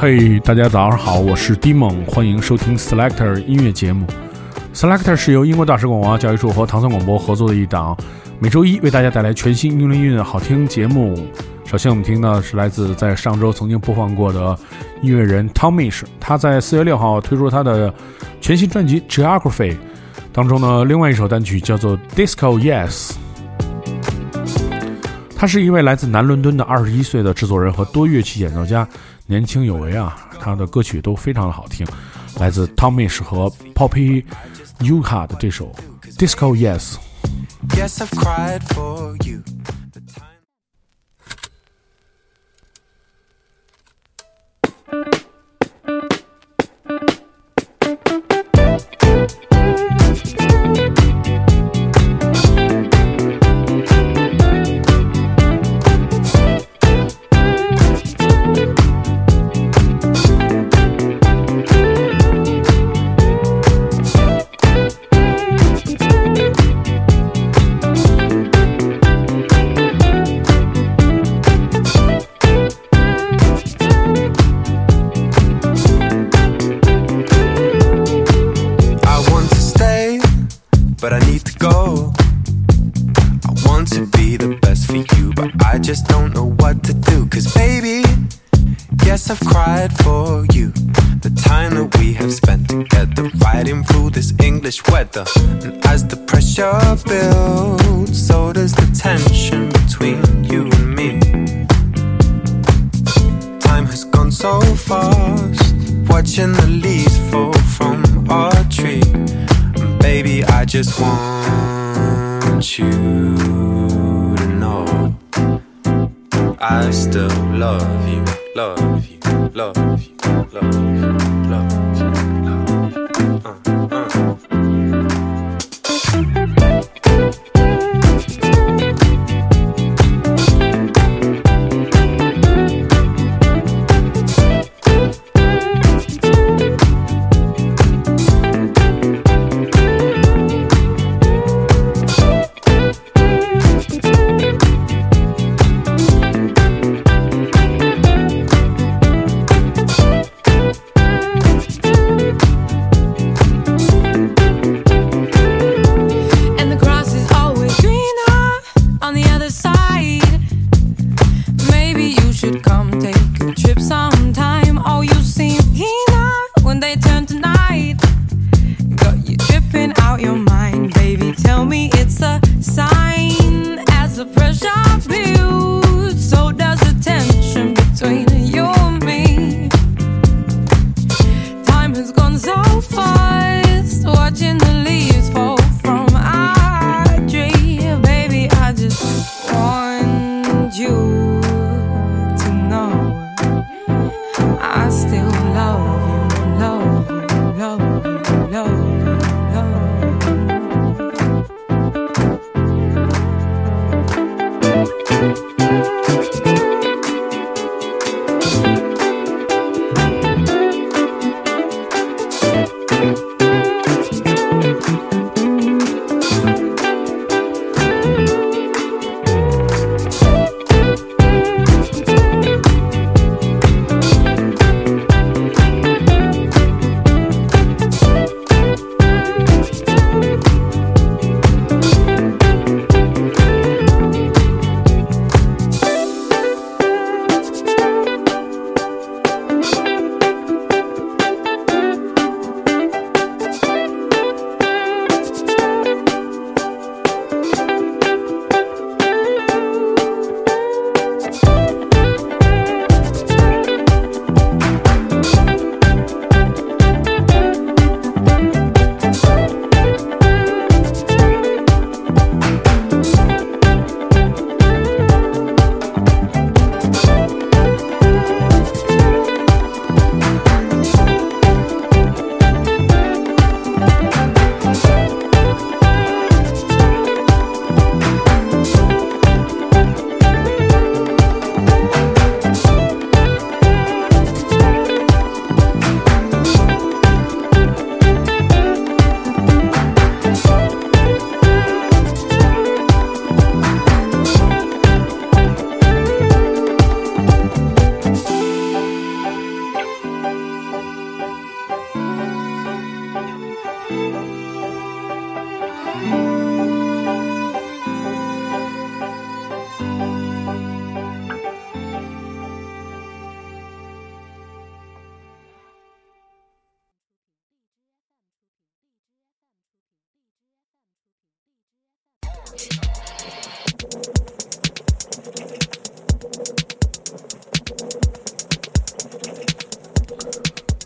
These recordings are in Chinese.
嘿，大家早上好，我是 d 蒙，欢迎收听 Selector 音乐节目。Selector 是由英国大使广播教育处和糖蒜广播合作的一档，每周一为大家带来全新英伦音乐好听节目。首先我们听到的是来自在上周曾经播放过的音乐人 Tomish，他在四月六号推出他的全新专辑 Geography 当中呢，另外一首单曲叫做 Disco Yes。他是一位来自南伦敦的二十一岁的制作人和多乐器演奏家。年轻有为啊，他的歌曲都非常的好听，来自 Tomish 和 Poppy Yuka 的这首 Disco Yes。so fast, watching the leaves fall from our tree. And baby, I just want you to know I still love you, love you, love you, love you.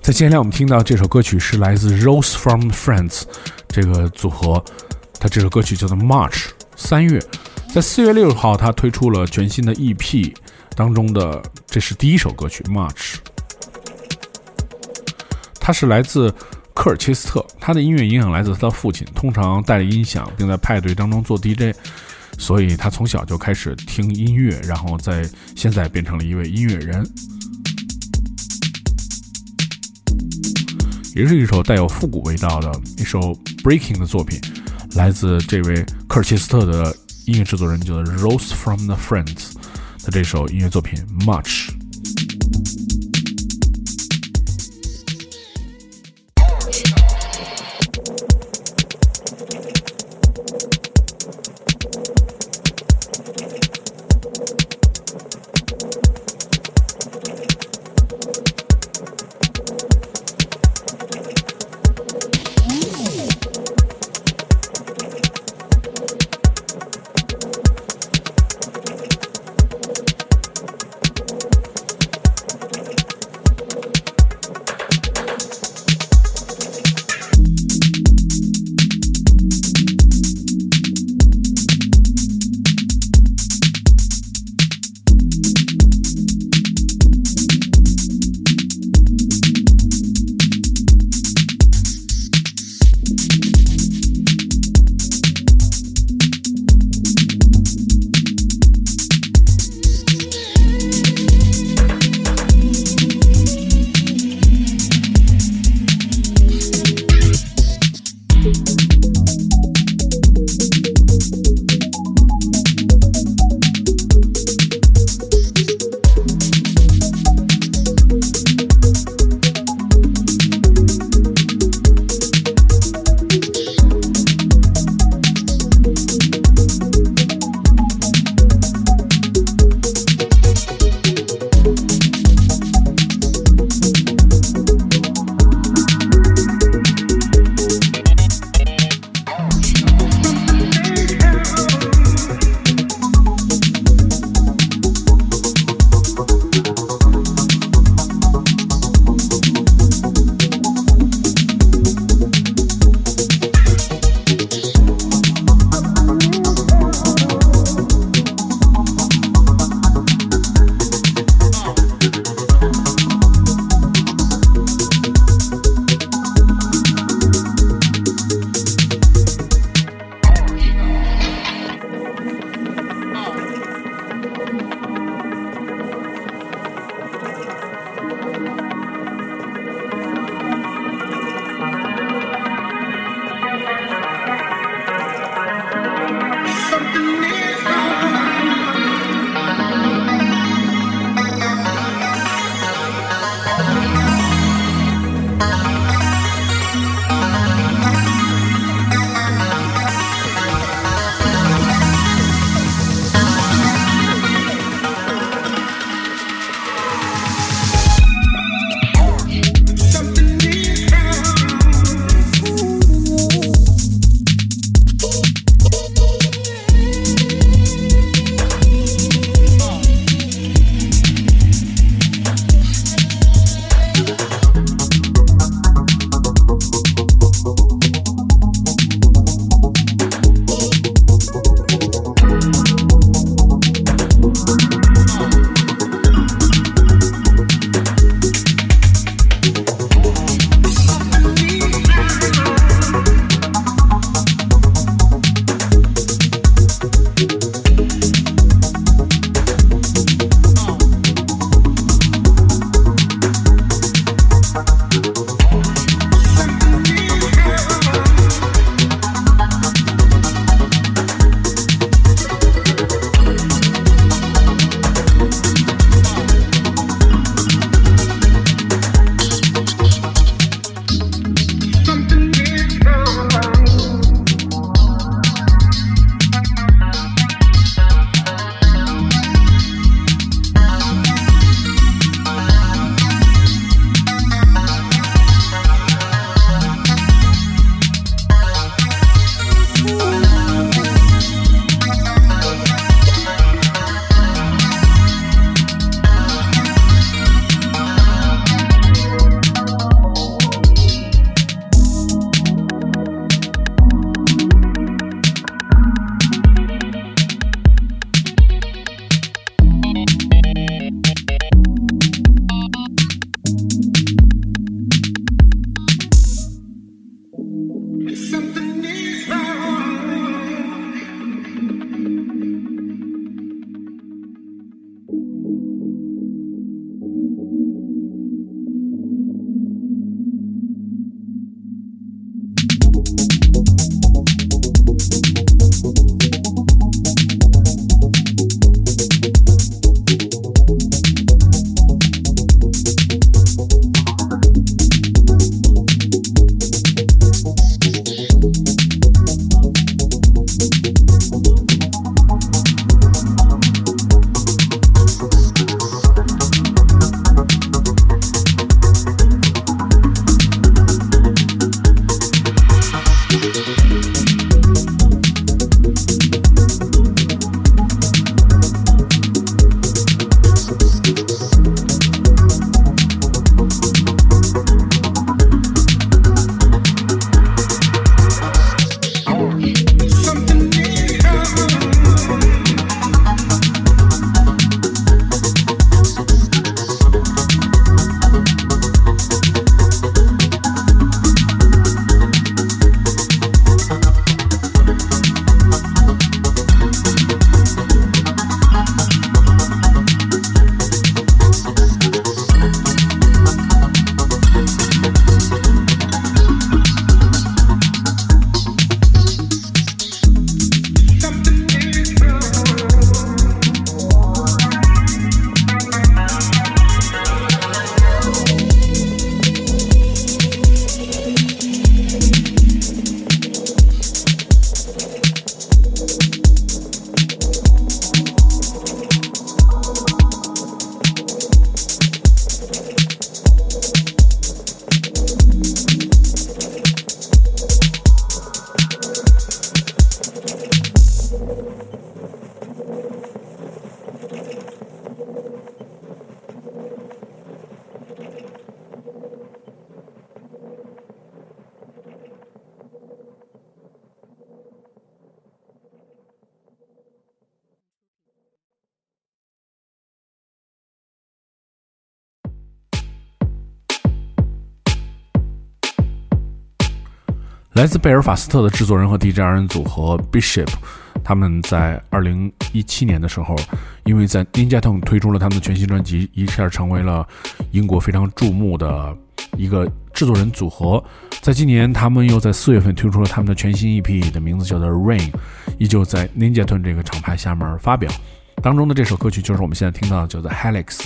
在接下来我们听到这首歌曲是来自 Rose from France 这个组合，他这首歌曲叫做 March。三月，在四月六号，他推出了全新的 EP 当中的，这是第一首歌曲 March。它是来自科尔切斯特，他的音乐影响来自他的父亲，通常带着音响，并在派对当中做 DJ，所以他从小就开始听音乐，然后在现在变成了一位音乐人。也是一首带有复古味道的一首 breaking 的作品，来自这位科尔切斯特的音乐制作人，叫做 Rose from the Friends 的这首音乐作品 Much。来自贝尔法斯特的制作人和 DJ 二人组合 Bishop，他们在二零一七年的时候，因为在 Ninja Tune 推出了他们的全新专辑，一下成为了英国非常注目的一个制作人组合。在今年，他们又在四月份推出了他们的全新 EP，的名字叫做 Rain，依旧在 Ninja Tune 这个厂牌下面发表。当中的这首歌曲就是我们现在听到的，叫做 Helix。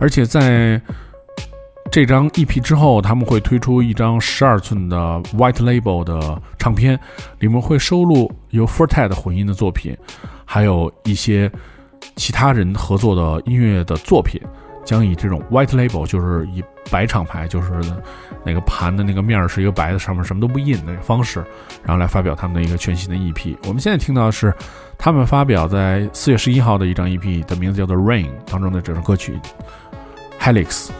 而且在这张 EP 之后，他们会推出一张十二寸的 White Label 的唱片，里面会收录由 Forte 混音的作品，还有一些其他人合作的音乐的作品，将以这种 White Label，就是以白厂牌，就是那个盘的那个面是一个白的，上面什么都不印的方式，然后来发表他们的一个全新的 EP。我们现在听到的是他们发表在四月十一号的一张 EP，的名字叫做 Rain 当中的这首歌曲 Helix。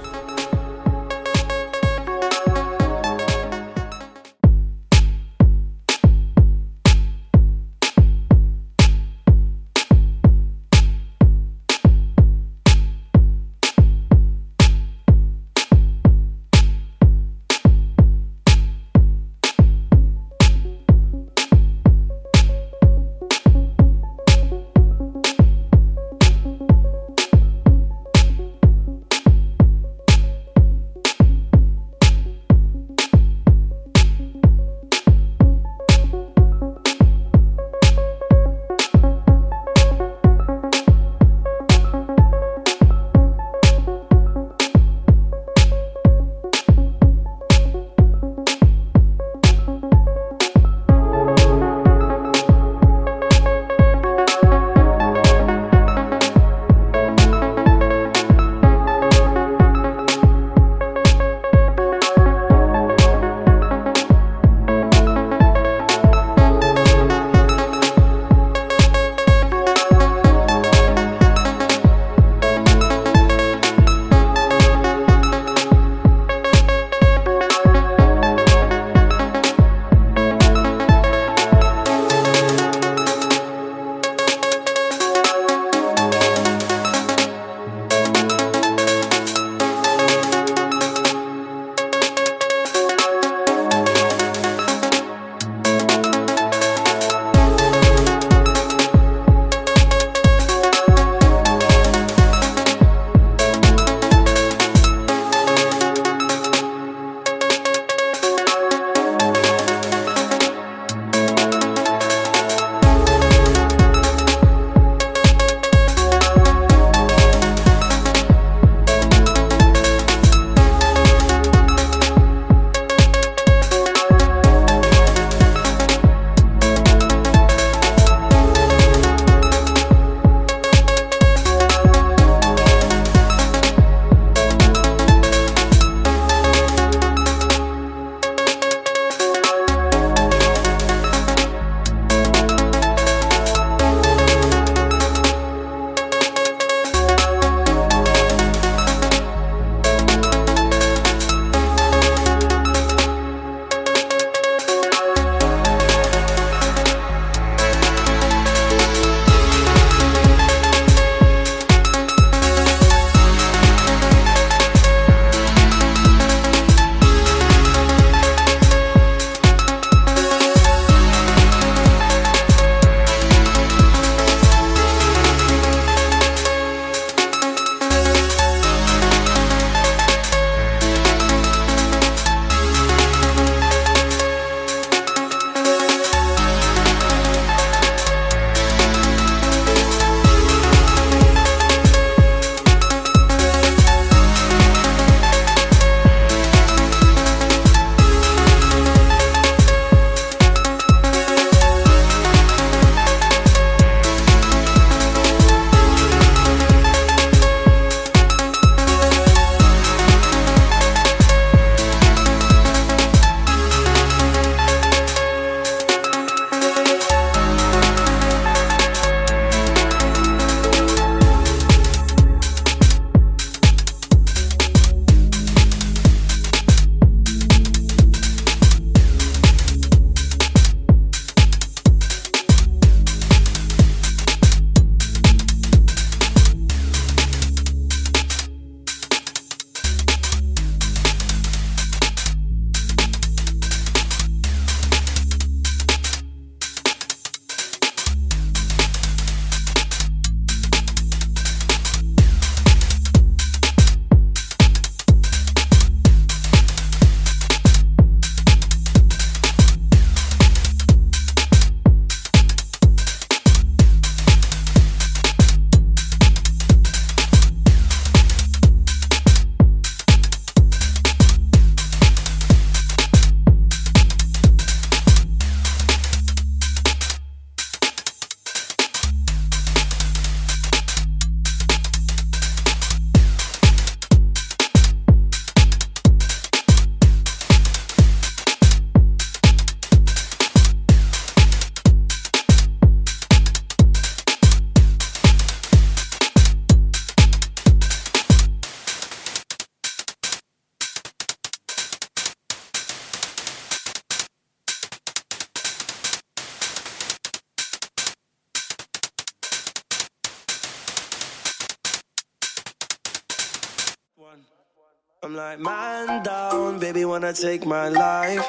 Like man down, baby wanna take my life.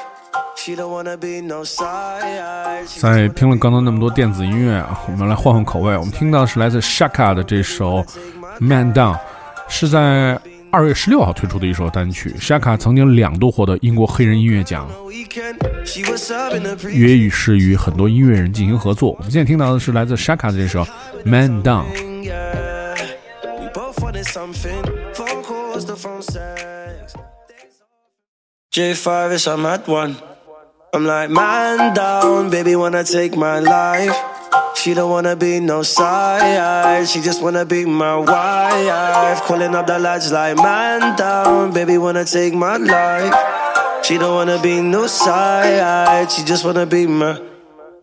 She don't wanna be no side. 在听了刚刚那么多电子音乐啊，我们来换换口味。我们听到的是来自 Shaka 的这首《Man Down》，是在二月十六号推出的一首单曲。Shaka 曾经两度获得英国黑人音乐奖，约是与很多音乐人进行合作。我们现在听到的是来自 Shaka 的这首《Man Down》。J5 is I'm at one. I'm like, man down, baby wanna take my life. She don't wanna be no side, she just wanna be my wife. Calling up the lads like, man down, baby wanna take my life. She don't wanna be no side, she just wanna be my.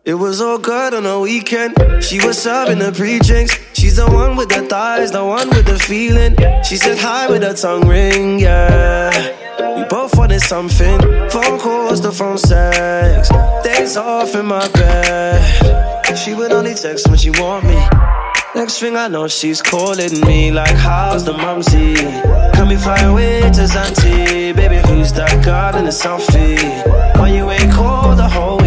It was all good on the weekend. She was serving the pre-drinks. She's the one with the thighs, the one with the feeling. She said hi with her tongue ring, yeah. Both wanted something. Phone calls, the phone sex. Days off in my bed. She would only text when she want me. Next thing I know, she's calling me like, How's the mumsy? Can we fly away to Zanti? Baby, who's that girl in the selfie? Why you ain't called the whole week?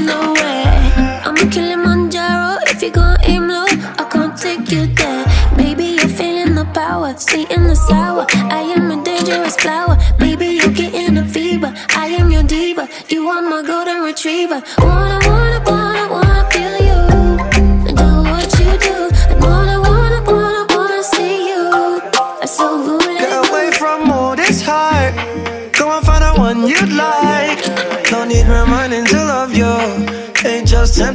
nowhere. I'm a Kilimanjaro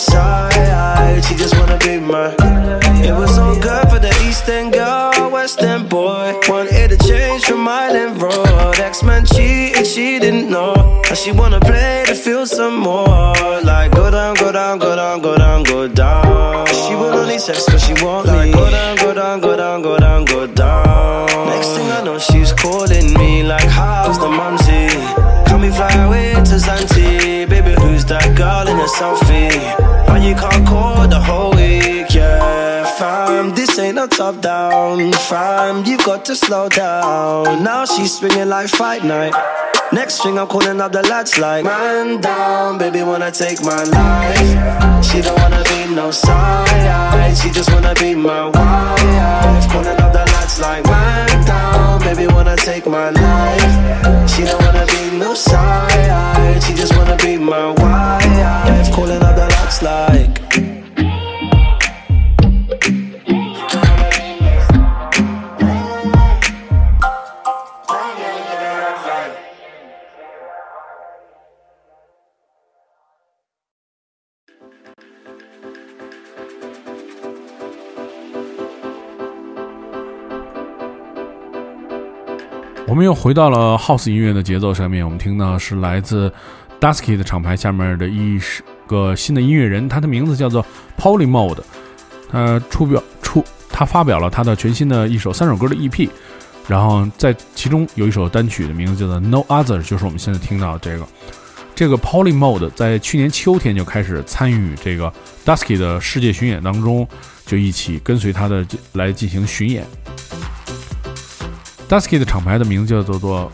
side. She just wanna be my. It was all good for the East End girl, West End boy. Wanted to change from Island Road. Ex man cheated, she didn't know. Now she wanna play to feel some more. Like go down, go down, go down, go down, go down. She would only text when she want me. Like go down, go down, go down, go down, go down. Next thing I know, she's calling me like, how's the mumsy? Can we fly away to Zanti? Baby, who's that girl in the selfie? Can't call the whole week, yeah. Fam, this ain't no top down. Fam, you've got to slow down. Now she's swinging like fight night. Next thing I'm calling up the lads like Man down, baby wanna take my life. She don't wanna be no side She just wanna be my wife. Calling up the lads like Man down, baby wanna take my life. She don't wanna be no side She just wanna be my wife. Calling up the like 我们又回到了 House 音乐的节奏上面，我们听到是来自 Dusky 的厂牌下面的一个新的音乐人，他的名字叫做 Poly Mode，他出表出他发表了他的全新的一首三首歌的 EP，然后在其中有一首单曲的名字叫做 No Other，就是我们现在听到这个。这个 Poly Mode 在去年秋天就开始参与这个 Dusky 的世界巡演当中，就一起跟随他的来进行巡演。Dusky 的厂牌的名字叫做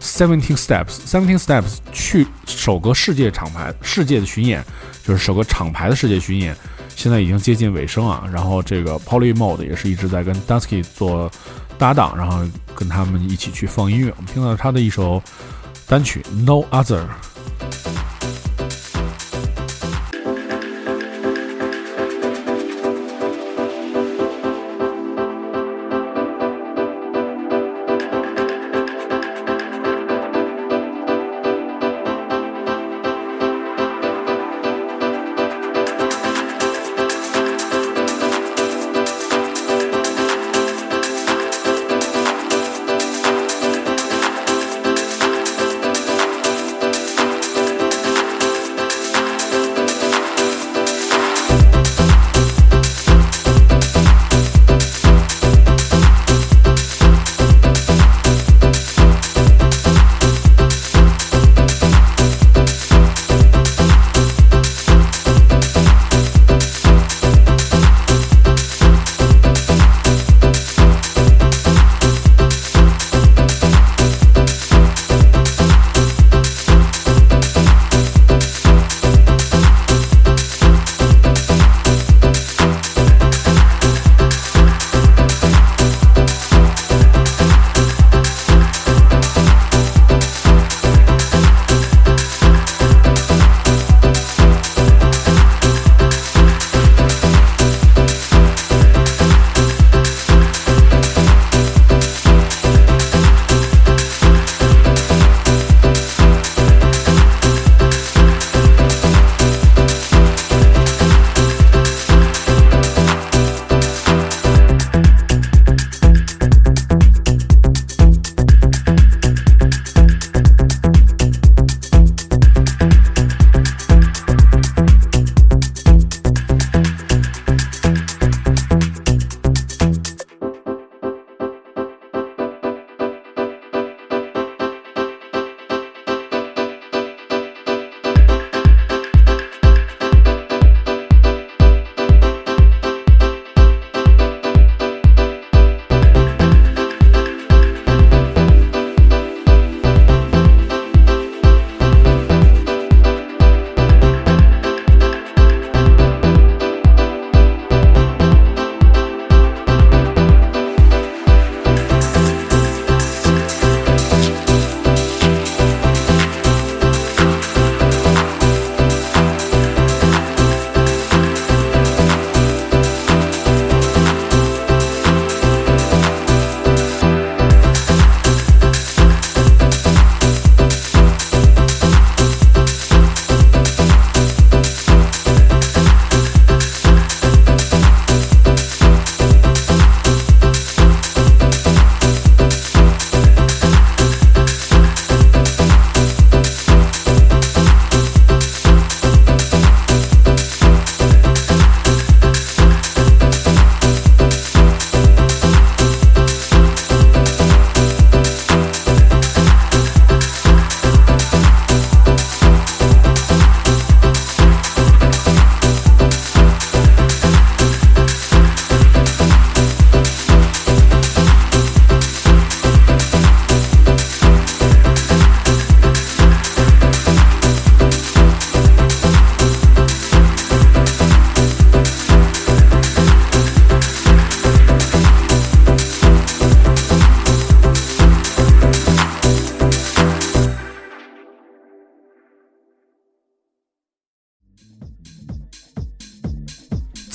Seventeen Steps。Seventeen Steps 去首个世界厂牌世界的巡演，就是首个厂牌的世界巡演，现在已经接近尾声啊。然后这个 Poly Mode 也是一直在跟 Dusky 做搭档，然后跟他们一起去放音乐。我们听到他的一首单曲 No Other。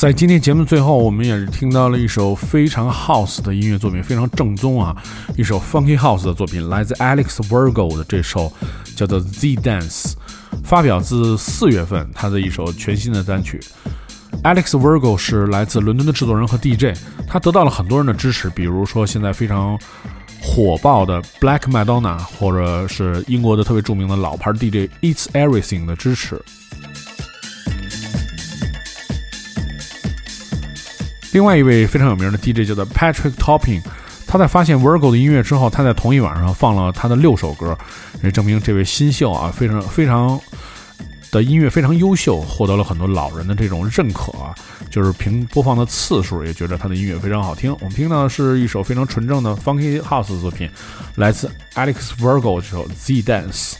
在今天节目最后，我们也是听到了一首非常 house 的音乐作品，非常正宗啊，一首 funky house 的作品，来自 Alex Virgo 的这首叫做 Z Dance，发表自四月份他的一首全新的单曲。Alex Virgo 是来自伦敦的制作人和 DJ，他得到了很多人的支持，比如说现在非常火爆的 Black Madonna，或者是英国的特别著名的老牌 DJ It's Everything 的支持。另外一位非常有名的 DJ 叫做 Patrick Topping，他在发现 Virgo 的音乐之后，他在同一晚上放了他的六首歌，也证明这位新秀啊，非常非常的音乐非常优秀，获得了很多老人的这种认可啊。就是凭播放的次数，也觉得他的音乐非常好听。我们听到的是一首非常纯正的 Funky House 的作品，来自 Alex Virgo 这首 Z Dance。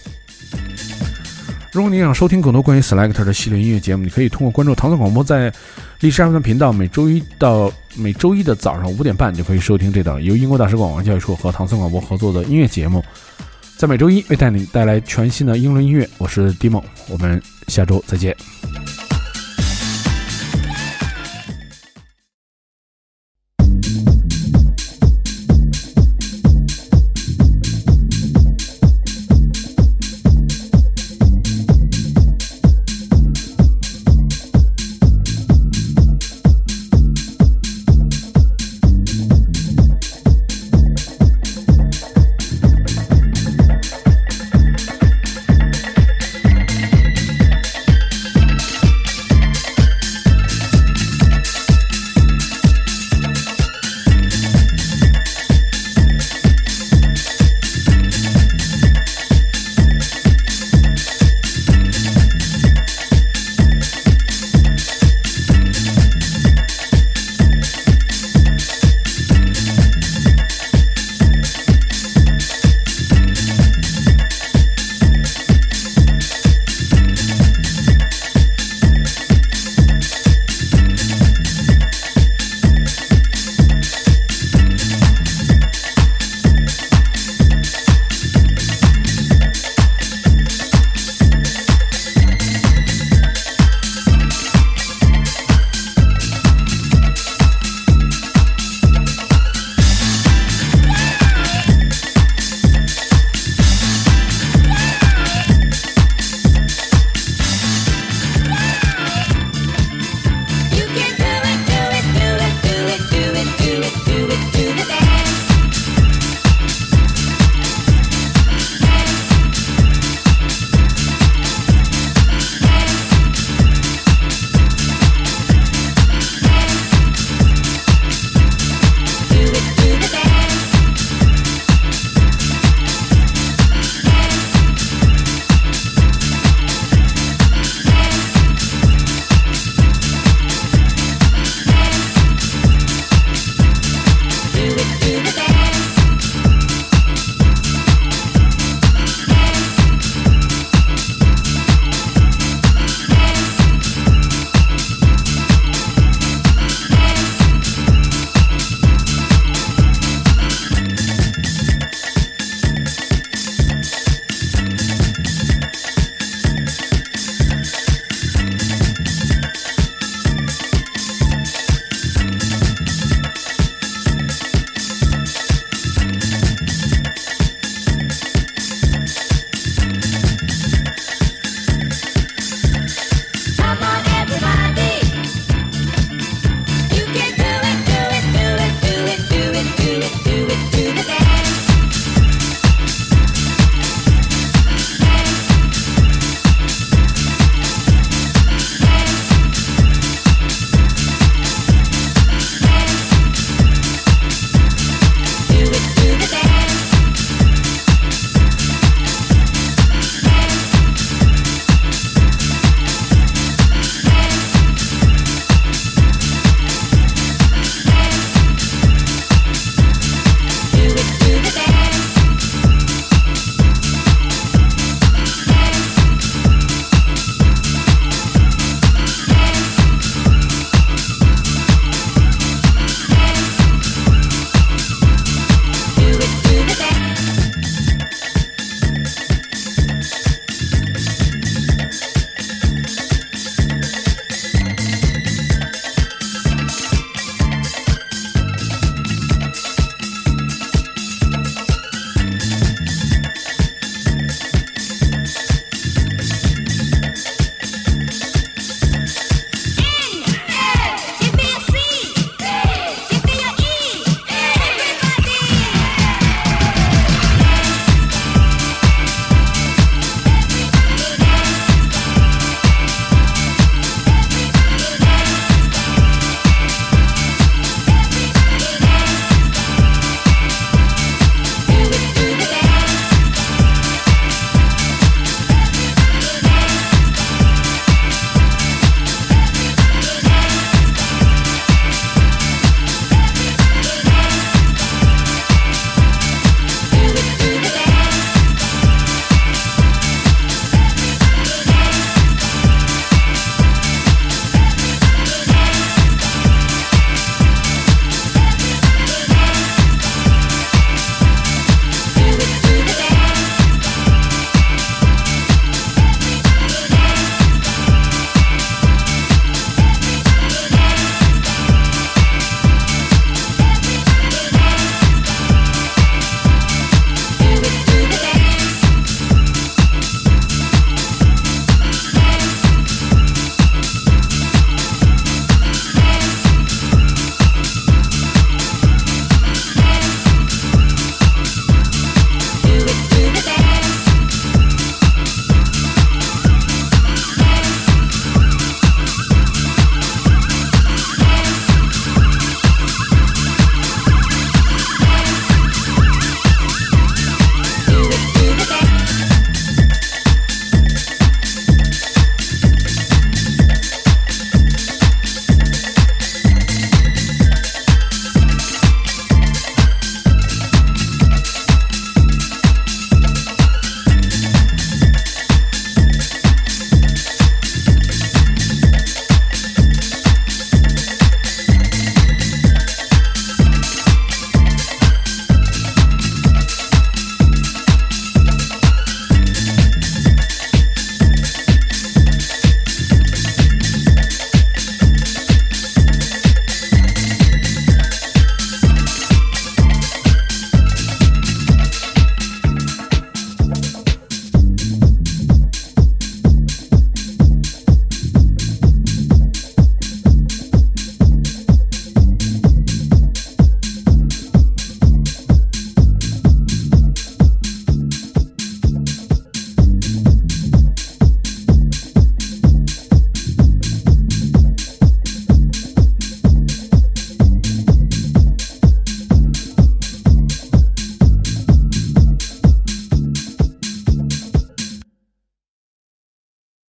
如果你想收听更多关于 Selector 的系列音乐节目，你可以通过关注唐宋广播在历史 FM 频道，每周一到每周一的早上五点半，就可以收听这档由英国大使馆王教育处和唐宋广播合作的音乐节目，在每周一为带你带来全新的英伦音乐。我是 Dimon，我们下周再见。